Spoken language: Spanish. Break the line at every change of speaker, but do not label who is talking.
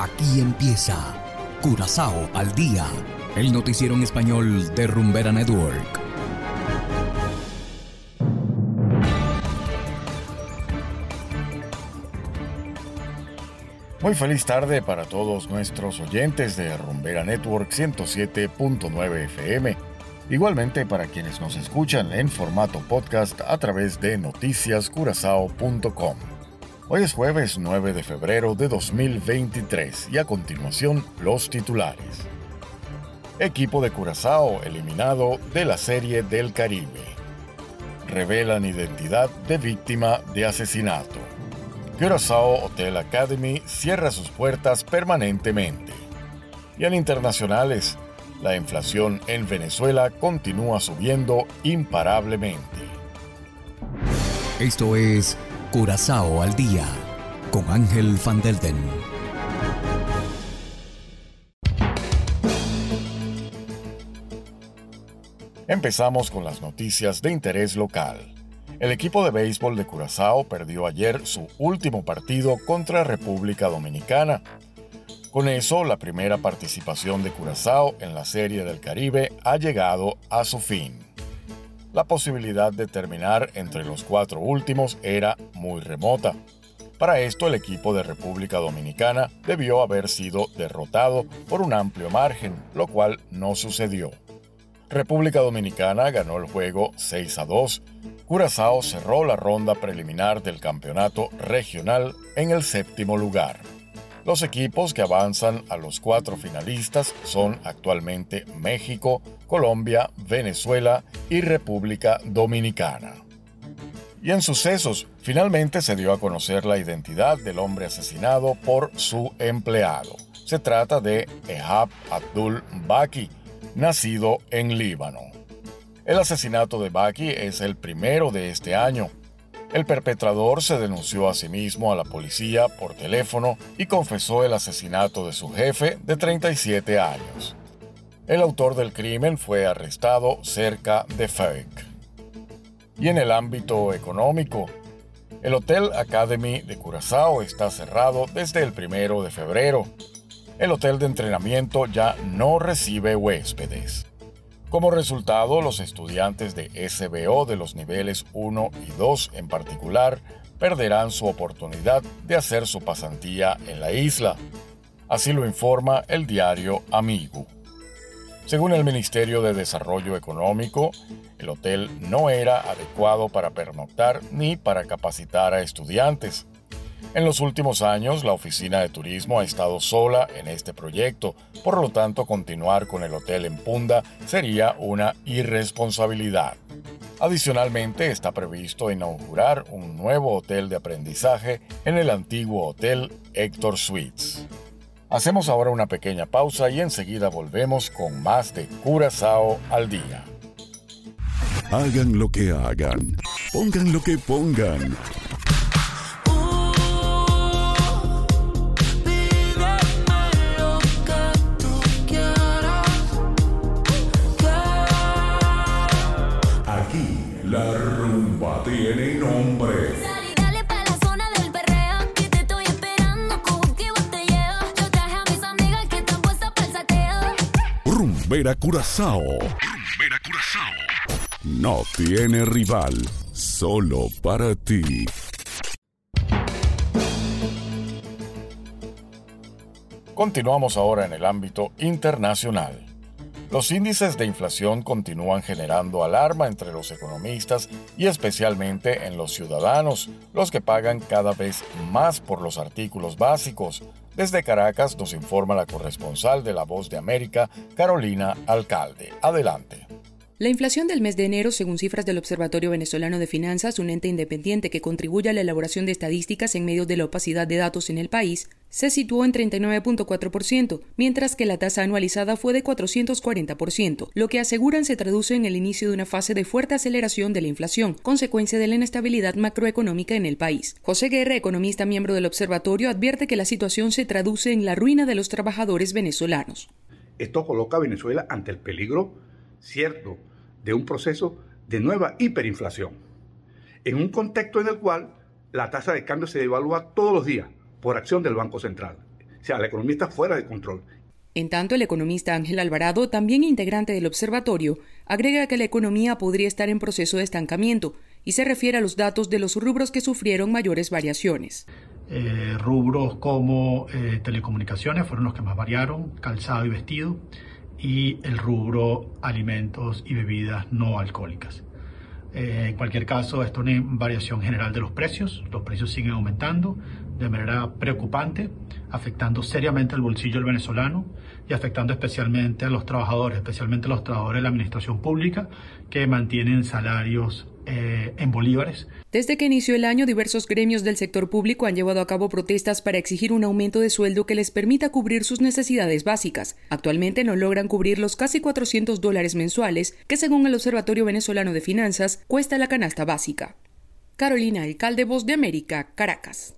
Aquí empieza Curazao al día, el noticiero en español de Rumbera Network.
Muy feliz tarde para todos nuestros oyentes de Rumbera Network 107.9 FM. Igualmente para quienes nos escuchan en formato podcast a través de noticiascurazao.com. Hoy es jueves 9 de febrero de 2023 y a continuación los titulares. Equipo de Curazao eliminado de la Serie del Caribe. Revelan identidad de víctima de asesinato. Curazao Hotel Academy cierra sus puertas permanentemente. Y en internacionales, la inflación en Venezuela continúa subiendo imparablemente.
Esto es Curazao al día con Ángel Van Delden.
Empezamos con las noticias de interés local. El equipo de béisbol de Curazao perdió ayer su último partido contra República Dominicana. Con eso, la primera participación de Curazao en la Serie del Caribe ha llegado a su fin la posibilidad de terminar entre los cuatro últimos era muy remota. Para esto el equipo de República Dominicana debió haber sido derrotado por un amplio margen, lo cual no sucedió. República Dominicana ganó el juego 6 a 2. Curazao cerró la ronda preliminar del campeonato regional en el séptimo lugar. Los equipos que avanzan a los cuatro finalistas son actualmente México, Colombia, Venezuela y República Dominicana. Y en sucesos, finalmente se dio a conocer la identidad del hombre asesinado por su empleado. Se trata de Ehab Abdul Baki, nacido en Líbano. El asesinato de Baki es el primero de este año el perpetrador se denunció a sí mismo a la policía por teléfono y confesó el asesinato de su jefe de 37 años. El autor del crimen fue arrestado cerca de Fake. Y en el ámbito económico, el Hotel Academy de Curazao está cerrado desde el primero de febrero. El hotel de entrenamiento ya no recibe huéspedes. Como resultado, los estudiantes de SBO de los niveles 1 y 2 en particular perderán su oportunidad de hacer su pasantía en la isla. Así lo informa el diario Amigo. Según el Ministerio de Desarrollo Económico, el hotel no era adecuado para pernoctar ni para capacitar a estudiantes. En los últimos años, la oficina de turismo ha estado sola en este proyecto, por lo tanto continuar con el hotel en Punda sería una irresponsabilidad. Adicionalmente, está previsto inaugurar un nuevo hotel de aprendizaje en el antiguo hotel Héctor Suites. Hacemos ahora una pequeña pausa y enseguida volvemos con más de Curazao al día.
Hagan lo que hagan, pongan lo que pongan. tiene nombre. Rumbera Curazao. Rumbera Curazao. No tiene rival, solo para ti.
Continuamos ahora en el ámbito internacional. Los índices de inflación continúan generando alarma entre los economistas y especialmente en los ciudadanos, los que pagan cada vez más por los artículos básicos. Desde Caracas nos informa la corresponsal de La Voz de América, Carolina Alcalde. Adelante.
La inflación del mes de enero, según cifras del Observatorio Venezolano de Finanzas, un ente independiente que contribuye a la elaboración de estadísticas en medio de la opacidad de datos en el país, se situó en 39.4%, mientras que la tasa anualizada fue de 440%, lo que aseguran se traduce en el inicio de una fase de fuerte aceleración de la inflación, consecuencia de la inestabilidad macroeconómica en el país. José Guerra, economista miembro del observatorio, advierte que la situación se traduce en la ruina de los trabajadores venezolanos.
Esto coloca a Venezuela ante el peligro cierto de un proceso de nueva hiperinflación, en un contexto en el cual la tasa de cambio se devalúa todos los días por acción del Banco Central. O sea, la economía está fuera de control.
En tanto, el economista Ángel Alvarado, también integrante del observatorio, agrega que la economía podría estar en proceso de estancamiento y se refiere a los datos de los rubros que sufrieron mayores variaciones.
Eh, rubros como eh, telecomunicaciones fueron los que más variaron, calzado y vestido, y el rubro alimentos y bebidas no alcohólicas. Eh, en cualquier caso, esto es una variación general de los precios. Los precios siguen aumentando de manera preocupante, afectando seriamente el bolsillo del venezolano y afectando especialmente a los trabajadores, especialmente a los trabajadores de la administración pública que mantienen salarios eh, en bolívares.
Desde que inició el año, diversos gremios del sector público han llevado a cabo protestas para exigir un aumento de sueldo que les permita cubrir sus necesidades básicas. Actualmente no logran cubrir los casi 400 dólares mensuales que, según el Observatorio Venezolano de Finanzas, cuesta la canasta básica. Carolina Alcalde, Voz de América, Caracas.